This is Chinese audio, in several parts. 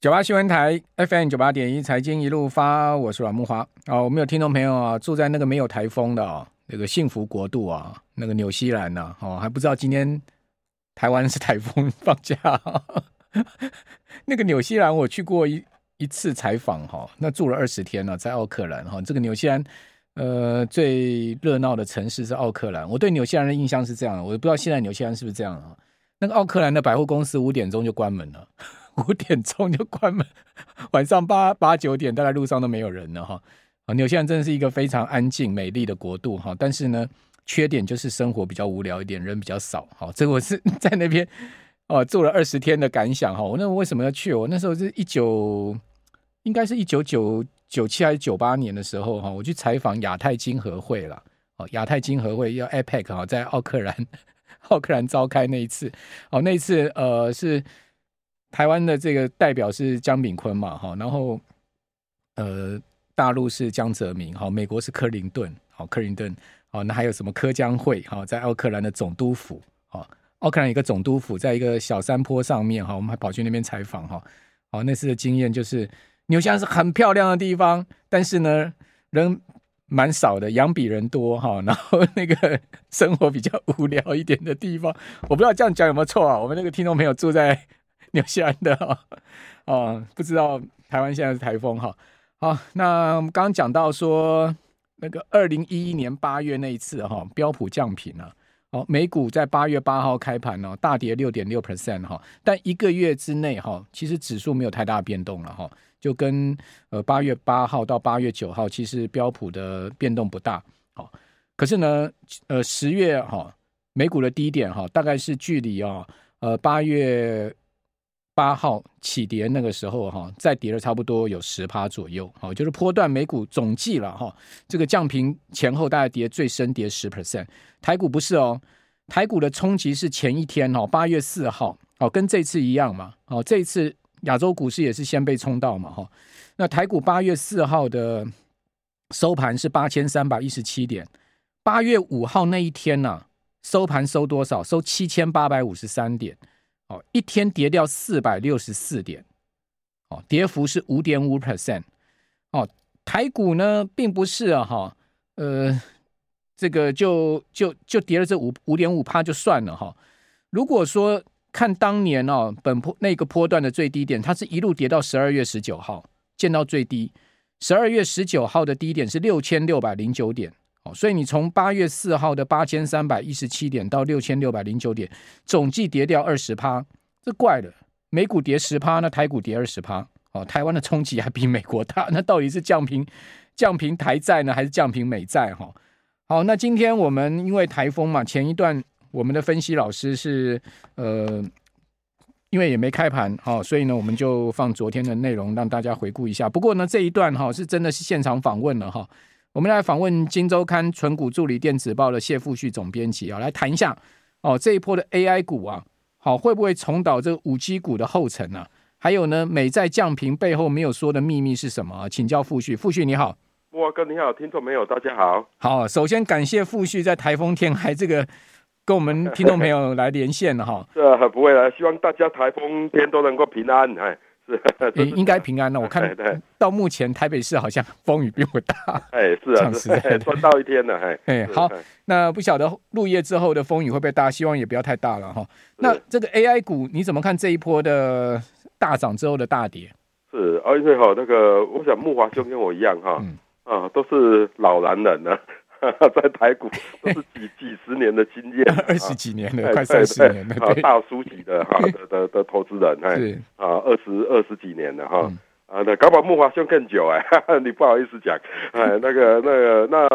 九八新闻台 FM 九八点一财经一路发，我是阮木华啊。我们有听众朋友啊，住在那个没有台风的啊，那个幸福国度啊，那个纽西兰呐，哦，还不知道今天台湾是台风放假。那个纽西兰我去过一一次采访哈，那住了二十天了，在奥克兰哈。这个纽西兰呃最热闹的城市是奥克兰，我对纽西兰的印象是这样的，我不知道现在纽西兰是不是这样啊？那个奥克兰的百货公司五点钟就关门了。五点钟就关门，晚上八八九点，大概路上都没有人了哈。啊，纽西兰真的是一个非常安静、美丽的国度哈。但是呢，缺点就是生活比较无聊一点，人比较少。哈，这我是在那边哦住了二十天的感想哈。我那我为什么要去？我那时候是一九，应该是一九九九七还是九八年的时候哈，我去采访亚太经合会了。哦，亚太经合会要 APEC 哈，在奥克兰奥克兰召开那一次。哦，那一次呃是。台湾的这个代表是江炳坤嘛，哈，然后呃，大陆是江泽民，哈，美国是克林顿，好，克林顿，好，那还有什么柯江会，哈，在奥克兰的总督府，哈，奥克兰一个总督府，在一个小山坡上面，哈，我们还跑去那边采访，哈，好，那次的经验就是，纽西兰是很漂亮的地方，但是呢，人蛮少的，羊比人多，哈，然后 那个生活比较无聊一点的地方，我不知道这样讲有没有错啊？我们那个听众朋友住在。纽西兰的哈，哦，不知道台湾现在是台风哈。好，那我们刚刚讲到说，那个二零一一年八月那一次哈，标普降评了。哦，美股在八月八号开盘呢，大跌六点六 percent 哈，但一个月之内哈，其实指数没有太大变动了哈，就跟呃八月八号到八月九号，其实标普的变动不大。好，可是呢，呃，十月哈，美股的低点哈，大概是距离啊，呃，八月。八号起跌那个时候哈，再跌了差不多有十趴左右，好，就是波段美股总计了哈，这个降平前后大概跌最深跌十 percent，台股不是哦，台股的冲击是前一天哈，八月四号，哦，跟这次一样嘛，哦，这次亚洲股市也是先被冲到嘛哈，那台股八月四号的收盘是八千三百一十七点，八月五号那一天呢，收盘收多少？收七千八百五十三点。哦，一天跌掉四百六十四点，哦，跌幅是五点五 percent。哦，台股呢，并不是啊，哈，呃，这个就就就跌了这五五点五趴就算了哈。如果说看当年哦，本波那个波段的最低点，它是一路跌到十二月十九号见到最低，十二月十九号的低点是六千六百零九点。所以你从八月四号的八千三百一十七点到六千六百零九点，总计跌掉二十趴，这怪了。美股跌十趴，那台股跌二十趴。哦，台湾的冲击还比美国大，那到底是降平降平台债呢，还是降平美债？哈，好，那今天我们因为台风嘛，前一段我们的分析老师是呃，因为也没开盘，好，所以呢，我们就放昨天的内容让大家回顾一下。不过呢，这一段哈是真的是现场访问了哈。我们来访问《金周刊》纯股助理电子报的谢富旭总编辑啊，来谈一下哦这一波的 AI 股啊，好会不会重蹈这个五 G 股的后尘呢、啊？还有呢，美债降频背后没有说的秘密是什么、啊？请教富旭，富旭你好，慕驊哥你好，听众朋友大家好。好，首先感谢富旭在台风天还这个跟我们听众朋友来连线了哈。这不会了，希望大家台风天都能够平安哎。是，应该平安了。我看到目前台北市好像风雨并不大。哎，是啊，是赚到一天了。哎，哎好，那不晓得入夜之后的风雨会不会大？希望也不要太大了哈。那这个 AI 股你怎么看这一波的大涨之后的大跌？是，而且哈，那个我想木华兄跟我一样哈，啊，都是老男人了。在台股都是几几十年的经验，二十几年的，快三十年了，大叔级的哈 的的的投资人，哎，啊，二十二十几年了哈，啊，那搞不好慕驊兄更久哎，你不好意思讲，哎，那个那个那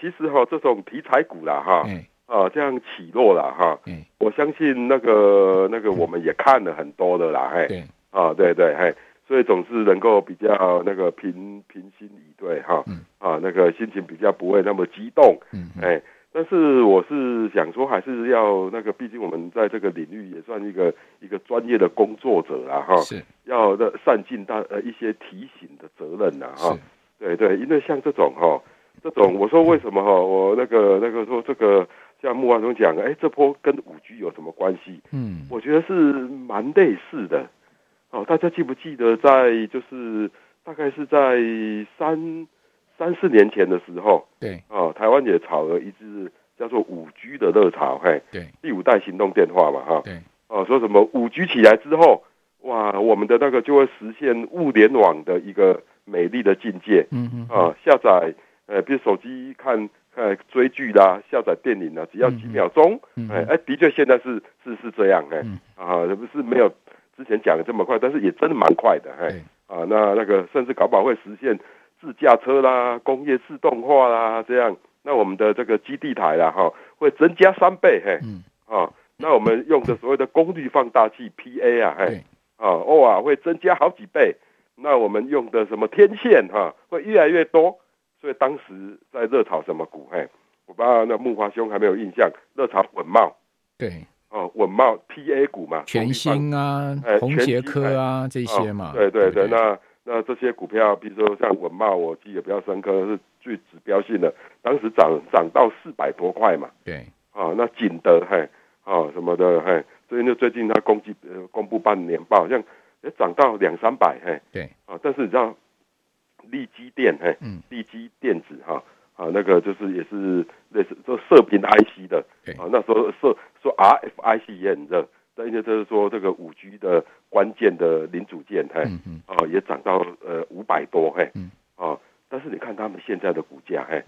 其实哈，这种题材股啦哈，啊，这样起落了哈，我相信那个那个我们也看了很多的啦，嘿，啊，对对，嘿。所以总是能够比较那个平平心以对哈，嗯、啊，那个心情比较不会那么激动，嗯，哎、嗯，但是我是想说，还是要那个，毕竟我们在这个领域也算一个一个专业的工作者啦，哈，是，要的善尽大呃一些提醒的责任呐，哈，对对，因为像这种哈，这种我说为什么哈，我那个那个说这个像慕驊兄讲，哎，这波跟五 G 有什么关系？嗯，我觉得是蛮类似的。哦，大家记不记得在就是大概是在三三四年前的时候，对，哦，台湾也炒了一支叫做五 G 的热潮，嘿，对，第五代行动电话嘛，哈，对，哦，说什么五 G 起来之后，哇，我们的那个就会实现物联网的一个美丽的境界，嗯嗯，啊，下载，呃，比如手机看。呃，追剧啦，下载电影啦，只要几秒钟，哎、嗯、哎、嗯，的确现在是是是这样，哎、嗯，啊，不是没有之前讲的这么快，但是也真的蛮快的，哎，啊，那那个甚至搞不好会实现自驾车啦，工业自动化啦，这样，那我们的这个基地台啦，哈，会增加三倍，嘿，嗯，啊，那我们用的所谓的功率放大器 PA 啊，嘿，啊，哇，会增加好几倍，那我们用的什么天线哈，会越来越多。所以当时在热炒什么股？嘿，我不知道那木华兄还没有印象，热炒稳懋，对，哦，稳懋 TA 股嘛，全新啊，宏捷科啊这些嘛，哦、对对对，那那这些股票，比如说像稳懋，我记得比较深刻是最指标性的，当时涨涨到四百多块嘛，对，啊、哦，那景德嘿，啊、哦、什么的嘿，所以呢最近它公季呃公布半年报，好像也涨到两三百嘿，对，啊、哦，但是你知道。力积电，嘿，力积电子，哈，啊，那个就是也是类似做射频 IC 的，啊，那时候说说 RFIC 也很热，但是就是说这个五 G 的关键的零组件，嘿，啊，也涨到呃五百多，嘿，啊，但是你看他们现在的股价，嘿，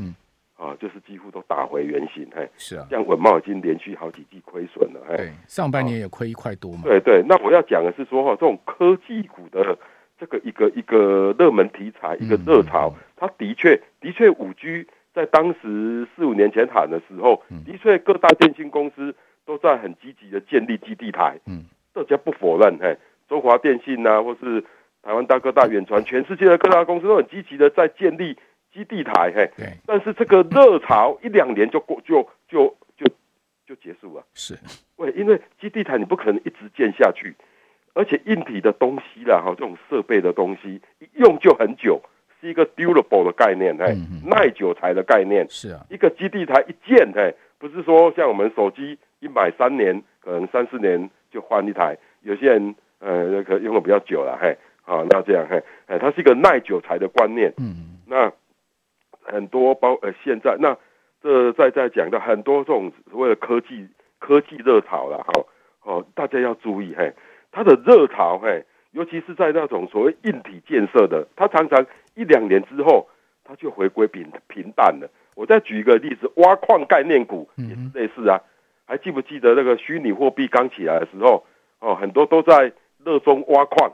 啊，就是几乎都打回原形，嘿，是啊，像稳懋已经连续好几季亏损了，嘿，上半年也亏一块多嘛，对对，那我要讲的是说哈，这种科技股的。这个一个一个热门题材，一个热潮，它的确的确五 G 在当时四五年前喊的时候，的确各大电信公司都在很积极的建立基地台，嗯，大家不否认，嘿，中华电信呐、啊，或是台湾大哥大、远传，全世界的各大公司都很积极的在建立基地台，嘿，对，但是这个热潮一两年就过，就就就就结束了，是，喂，因为基地台你不可能一直建下去。而且硬体的东西啦，哈，这种设备的东西用就很久，是一个 durable 的概念，哎、嗯，耐久材的概念。是啊，一个基地台一建，哎，不是说像我们手机一买三年，可能三四年就换一台。有些人呃，可用的比较久了，嘿，好，那这样，嘿，哎，它是一个耐久材的观念。嗯，那很多包呃，现在那这在在讲的很多这种所谓的科技科技热潮了，哈，哦，大家要注意，嘿。它的热潮，嘿，尤其是在那种所谓硬体建设的，它常常一两年之后，它就回归平平淡了。我再举一个例子，挖矿概念股也是类似啊。还记不记得那个虚拟货币刚起来的时候，哦，很多都在热衷挖矿，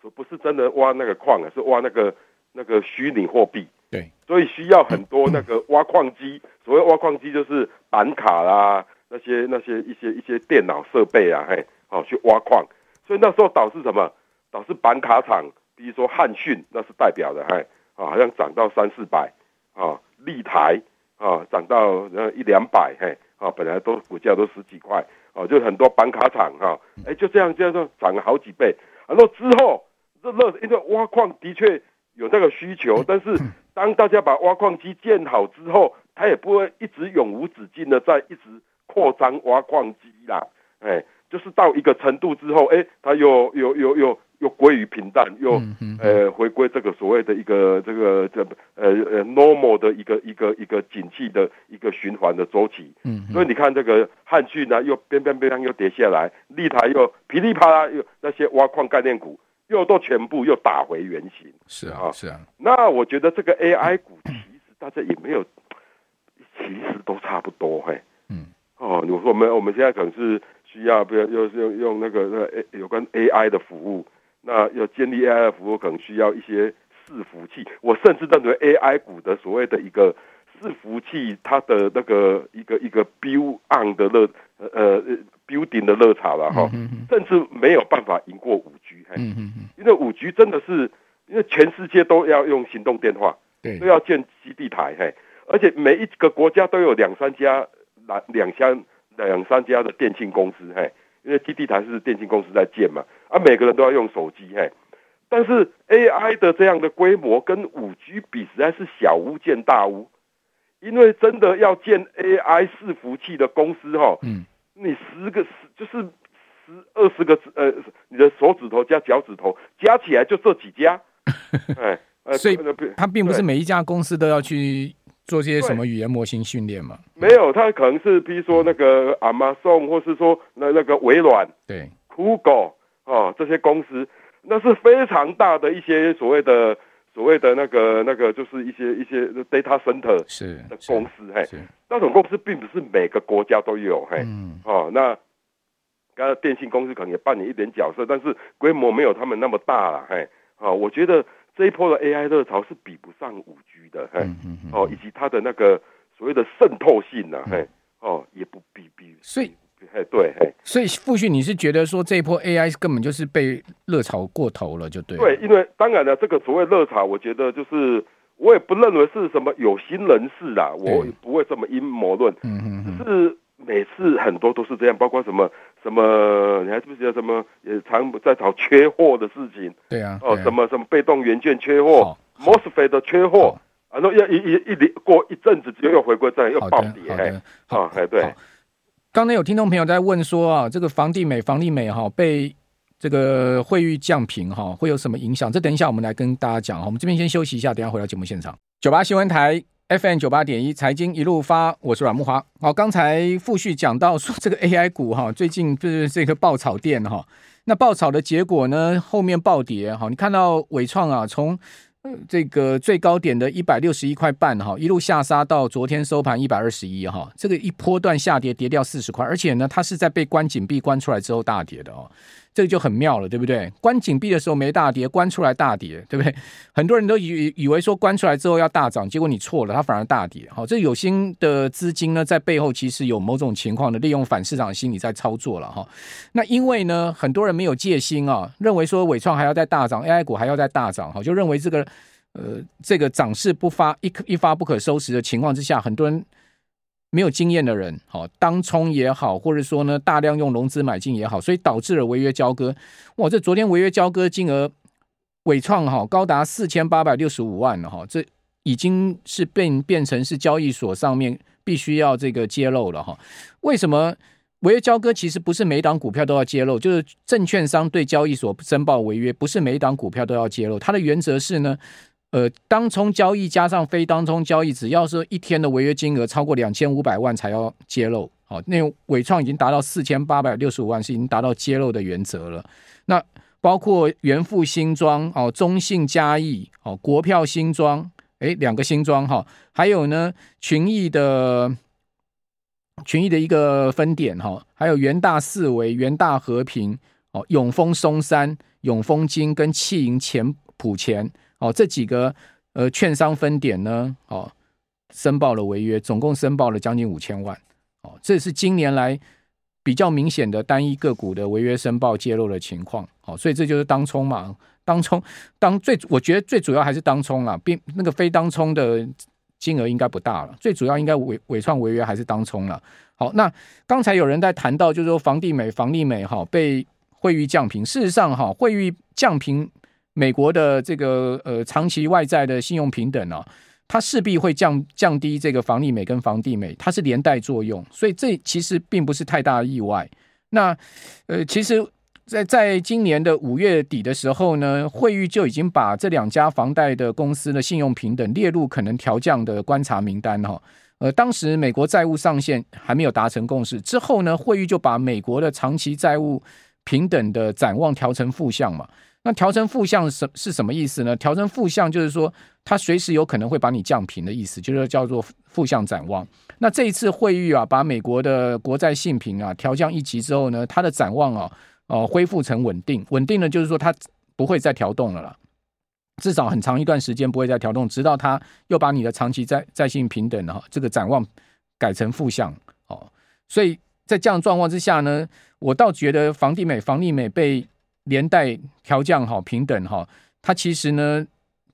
说不是真的挖那个矿啊，是挖那个那个虚拟货币。对，所以需要很多那个挖矿机。所谓挖矿机就是板卡啦，那些那些一些一些电脑设备啊，嘿，哦，去挖矿。所以那时候导致什么？导致板卡厂，比如说汉讯，那是代表的，嘿，啊，好像涨到三四百，啊，立台，啊，涨到呃一两百，嘿，啊，本来都股价都十几块，啊，就很多板卡厂，哈，哎，就这样这样涨了好几倍。然后之后，这热，因为挖矿的确有那个需求，但是当大家把挖矿机建好之后，它也不会一直永无止境的在一直扩张挖矿机啦，哎。就是到一个程度之后，哎、欸，它又又又又又归于平淡，又呃回归这个所谓的一个这个这呃呃 normal 的一个一个一个景气的一个循环的周期。嗯，所以你看这个汉讯呢，又边边边又跌下来，立台又噼里啪啦，又那些挖矿概念股又都全部又打回原形。是啊，是啊。那我觉得这个 AI 股其实大家也没有，其实都差不多，嘿。嗯。哦，我说我们我们现在可能是。需要不要又是用用那个那 A 有关 AI 的服务，那要建立 AI 的服务，可能需要一些伺服器。我甚至认为 AI 股的所谓的一个伺服器，它的那个一个一个 build on 的热呃 building 的热潮了哈，甚至没有办法赢过五 G。嗯嗯嗯，因为五 G 真的是因为全世界都要用行动电话，对，都要建基地台嘿，而且每一个国家都有两三家两两家。两三家的电信公司，嘿，因为基地台是电信公司在建嘛，啊，每个人都要用手机，嘿，但是 AI 的这样的规模跟五 G 比，实在是小巫见大巫，因为真的要建 AI 伺服器的公司，哈，嗯，你十个十就是十二十个指呃，你的手指头加脚趾头加起来就这几家，哎，所以它并不是每一家公司都要去做些什么语言模型训练嘛？没有，他可能是比如说那个 Amazon，或是说那那个微软，对，Google 哦这些公司，那是非常大的一些所谓的所谓的那个那个就是一些一些 data center 是的公司，嘿，那种公司并不是每个国家都有，嘿，嗯，哦那。刚刚电信公司可能也扮演一点角色，但是规模没有他们那么大了，嘿，哦，我觉得这一波的 AI 热潮是比不上五 G 的，嘿，哦，以及它的那个所谓的渗透性呢，嘿，哦，也不比比，所以，嘿，对，嘿，所以傅旭，你是觉得说这一波 AI 根本就是被热潮过头了，就对，对，因为当然了，这个所谓热潮，我觉得就是我也不认为是什么有心人士啦，我也不会这么阴谋论，嗯嗯，是。每次很多都是这样，包括什么什么，你还记不记得什么？也常在找缺货的事情。对啊。哦，什么什么被动元件缺货，MOSFET 的缺货，然后要一一一过一阵子，又又回归这样，又暴跌。好，哎，对。刚才有听众朋友在问说啊，这个房地美、房利美哈被这个惠誉降平哈，会有什么影响？这等一下我们来跟大家讲哈。我们这边先休息一下，等下回到节目现场。九八新闻台。FM 九八点一财经一路发，我是阮慕华。好，刚才富旭讲到说这个 AI 股哈，最近就是这个爆炒店哈，那爆炒的结果呢，后面暴跌哈。你看到伟创啊，从这个最高点的一百六十一块半哈，一路下杀到昨天收盘一百二十一哈，这个一波段下跌跌掉四十块，而且呢，它是在被关紧闭关出来之后大跌的哦。这个就很妙了，对不对？关紧闭的时候没大跌，关出来大跌，对不对？很多人都以以为说关出来之后要大涨，结果你错了，它反而大跌。好，这有心的资金呢，在背后其实有某种情况的利用反市场心理在操作了哈。那因为呢，很多人没有戒心啊，认为说纬创还要再大涨，AI 股还要再大涨，哈，就认为这个呃这个涨势不发一一发不可收拾的情况之下，很多人。没有经验的人，好当冲也好，或者说呢大量用融资买进也好，所以导致了违约交割。哇，这昨天违约交割金额，尾创哈高达四千八百六十五万了哈，这已经是变变成是交易所上面必须要这个揭露了哈。为什么违约交割其实不是每档股票都要揭露？就是证券商对交易所申报违约，不是每一档股票都要揭露。它的原则是呢。呃，当冲交易加上非当冲交易，只要是一天的违约金额超过两千五百万才要揭露。好，那纬创已经达到四千八百六十五万，是已经达到揭露的原则了。那包括元富新庄哦，中信嘉义哦，国票新庄，诶，两个新庄哈，还有呢群益的群益的一个分点哈，还有元大四维、元大和平哦，永丰松山、永丰金跟企银前埔前。哦，这几个呃券商分点呢，哦，申报了违约，总共申报了将近五千万。哦，这是今年来比较明显的单一个股的违约申报揭露的情况。哦，所以这就是当冲嘛，当冲当最，我觉得最主要还是当冲啦，并那个非当冲的金额应该不大了。最主要应该纬纬创违约还是当冲了。好，那刚才有人在谈到，就是说房地美、房利美哈、被惠誉降评，事实上哈惠誉降评。美国的这个呃长期外债的信用平等啊，它势必会降降低这个房利美跟房地美，它是连带作用，所以这其实并不是太大意外。那呃，其实在在今年的五月底的时候呢，惠誉就已经把这两家房贷的公司的信用平等列入可能调降的观察名单哈。呃，当时美国债务上限还没有达成共识，之后呢，惠誉就把美国的长期债务平等的展望调成负向嘛。那调成负向是是什么意思呢？调成负向就是说，它随时有可能会把你降平的意思，就是叫做负向展望。那这一次会议啊，把美国的国债信评啊调降一级之后呢，它的展望啊，哦、恢复成稳定。稳定呢，就是说它不会再调动了啦，至少很长一段时间不会再调动，直到它又把你的长期债债信平等啊这个展望改成负向。哦，所以在这样状况之下呢，我倒觉得房地美、房利美被。连带调降好平等哈，它其实呢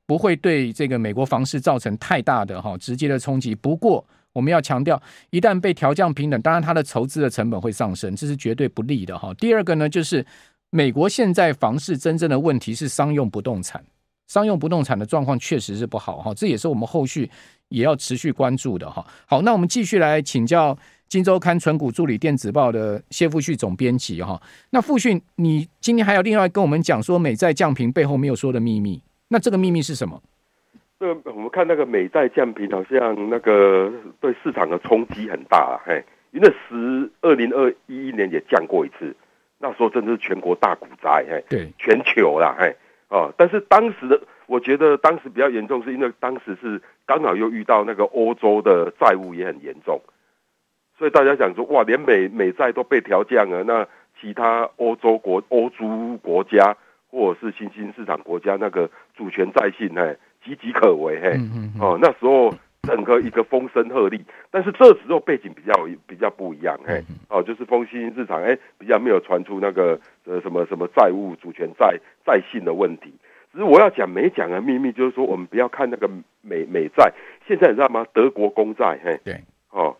不会对这个美国房市造成太大的哈直接的冲击。不过我们要强调，一旦被调降平等，当然它的筹资的成本会上升，这是绝对不利的哈。第二个呢，就是美国现在房市真正的问题是商用不动产，商用不动产的状况确实是不好哈，这也是我们后续也要持续关注的哈。好，那我们继续来请教今周刊存股助理电子报的谢富旭总编辑哈。那富旭，你今天还有另外跟我们讲说美债降平背后没有说的秘密，那这个秘密是什么？这个我们看那个美债降平，好像那个对市场的冲击很大啊，嘿，因为十二零二一年也降过一次，那时候真的是全国大股灾，嘿，对，全球啦，嘿，哦，但是当时的我觉得当时比较严重，是因为当时是刚好又遇到那个欧洲的债务也很严重，所以大家想说，哇，连美美债都被调降了，那其他欧洲国、欧洲国家或者是新兴市场国家那个主权债信，嘿。岌岌可危，嘿，哦，那时候整个一个风声鹤唳，但是这时候背景比较比较不一样，嘿，哦，就是风新兴市场，哎，比较没有传出那个呃什么什么债务主权债债信的问题。只是我要讲没讲的秘密，就是说我们不要看那个美美债，现在你知道吗？德国公债，嘿，对，哦，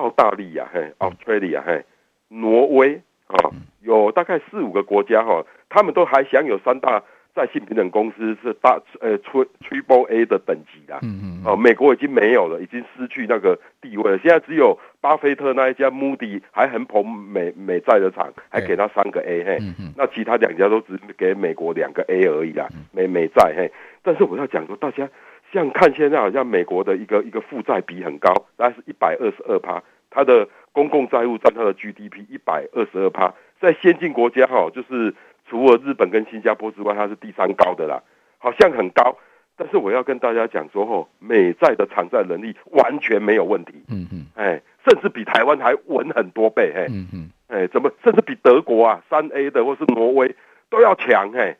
澳大利亚，嘿，Australia，嘿，挪威，啊，有大概四五个国家，哈，他们都还享有三大。在信平等公司是大呃 Triple A 的等级啦，嗯嗯，哦，美国已经没有了，已经失去那个地位了。现在只有巴菲特那一家 Moody 还很捧美美债的厂，还给他三个 A 嘿，那其他两家都只给美国两个 A 而已啦，美美债嘿。但是我要讲说，大家像看现在好像美国的一个一个负债比很高，大概是一百二十二趴，它的公共债务占它的 GDP 一百二十二趴，在先进国家哈就是。除了日本跟新加坡之外，它是第三高的啦，好像很高。但是我要跟大家讲说，吼，美债的偿债能力完全没有问题。嗯嗯，哎，甚至比台湾还稳很多倍。哎，嗯嗯，哎，怎么甚至比德国啊，三 A 的或是挪威都要强？嘿，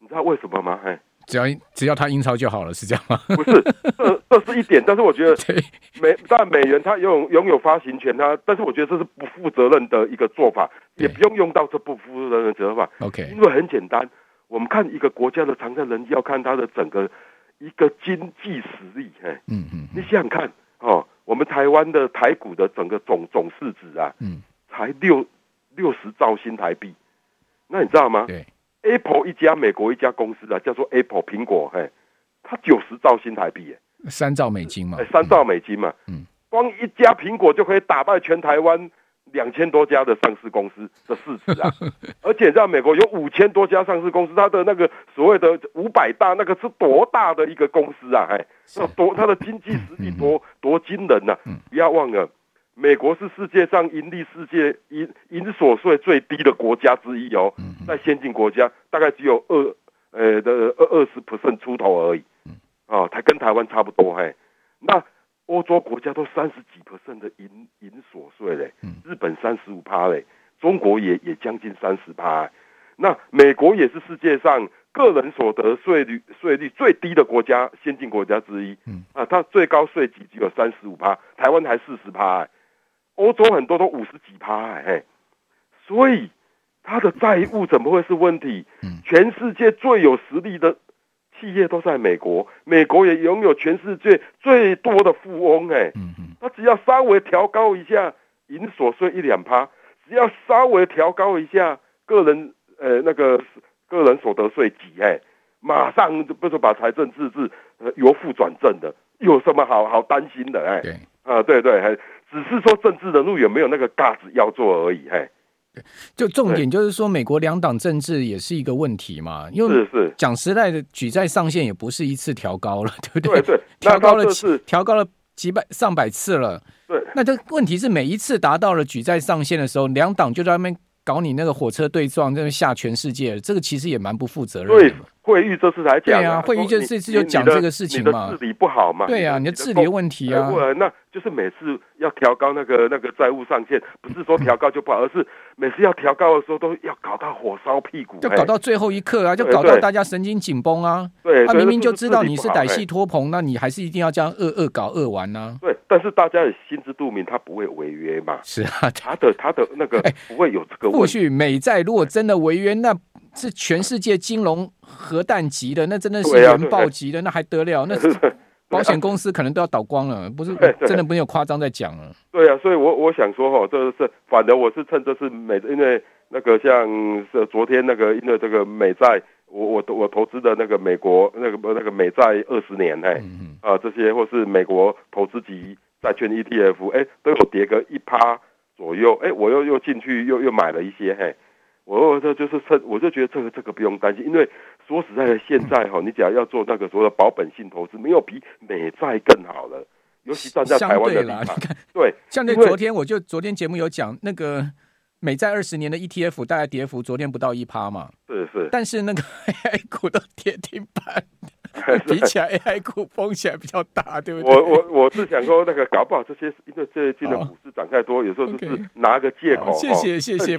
你知道为什么吗？嘿。只要只要他英超就好了，是这样吗？不是，这这是一点，但是我觉得 美但美元它拥拥有发行权，它但是我觉得这是不负责任的一个做法，也不用用到这不负责任的做法。OK，因为很简单，我们看一个国家的偿债能力，要看他的整个一个经济实力。嘿，嗯嗯，你想想看哦，我们台湾的台股的整个总总市值啊，嗯，才六六十兆新台币，那你知道吗？对。Apple 一家美国一家公司啊，叫做 Apple 苹果，嘿，它九十兆新台币，耶，三兆美金嘛，三兆美金嘛，嗯，光一家苹果就可以打败全台湾两千多家的上市公司的市值啊，而且在美国有五千多家上市公司，它的那个所谓的五百大，那个是多大的一个公司啊，嘿，那多它的经济实力多多惊人呐，不要忘了。美国是世界上盈利世界营营所税最低的国家之一哦，在先进国家大概只有二呃的二二十 percent 出头而已，啊，它跟台湾差不多嘿。那欧洲国家都三十几 percent 的营营所税嘞，日本三十五趴嘞，中国也也将近三十趴。那美国也是世界上个人所得税率税率最低的国家，先进国家之一，啊，它最高税级只有三十五趴，台湾还四十趴。欧洲很多都五十几趴，嘿，所以他的债务怎么会是问题？全世界最有实力的企业都在美国，美国也拥有全世界最多的富翁，哎，他只要稍微调高一下营所税一两趴，只要稍微调高一下个人呃那个个人所得税几，哎，马上就不是把财政赤字由负转正的，有什么好好担心的？哎，对啊，对对，还。只是说政治人物有没有那个架子要做而已，嘿。就重点就是说，美国两党政治也是一个问题嘛。因为是讲实在的，举债上限也不是一次调高了，对不对？对，调高了次，调高了几百上百次了。对，那这问题是每一次达到了举债上限的时候，两党就在那边搞你那个火车对撞，在那吓全世界。这个其实也蛮不负责任的。对。惠誉这次才讲，对啊，惠誉就这次就讲这个事情嘛，你的治理不好嘛，对啊，你的治理问题啊，那就是每次要调高那个那个债务上限，不是说调高就不好，而是每次要调高的时候都要搞到火烧屁股，就搞到最后一刻啊，就搞到大家神经紧绷啊，对，他明明就知道你是歹戏拖棚，那你还是一定要这样恶恶搞恶玩呢？对，但是大家也心知肚明，他不会违约嘛，是啊，他的他的那个 不会有这个问题。或许美债如果真的违约，那是全世界金融核弹级的，那真的是原爆级的，那还得了？那 保险公司可能都要倒光了，不是？真的没有夸张在讲了。对啊，所以我我想说哈，这是反正我是趁这次美，因为那个像是昨天那个因为这个美债，我我我投资的那个美国那个那个美债二十年哎，啊这些或是美国投资级债券 ETF，哎，都有跌个一趴左右，哎，我又又进去又又买了一些，嘿，我这就是趁，我就觉得这个这个不用担心，因为说实在的，现在哈，你只要要做那个所谓的保本性投资，没有比美债更好了，尤其站在台湾的立场，对，像那昨天我就昨天节目有讲那个。美债二十年的 ETF 大概跌幅昨天不到一趴嘛，是是，但是那个 AI 股都跌停板，比起来 AI 股风险比较大，对不对？我我我是想说，那个搞不好这些因为最近的股市涨太多，有时候就是拿个借口。谢谢谢谢。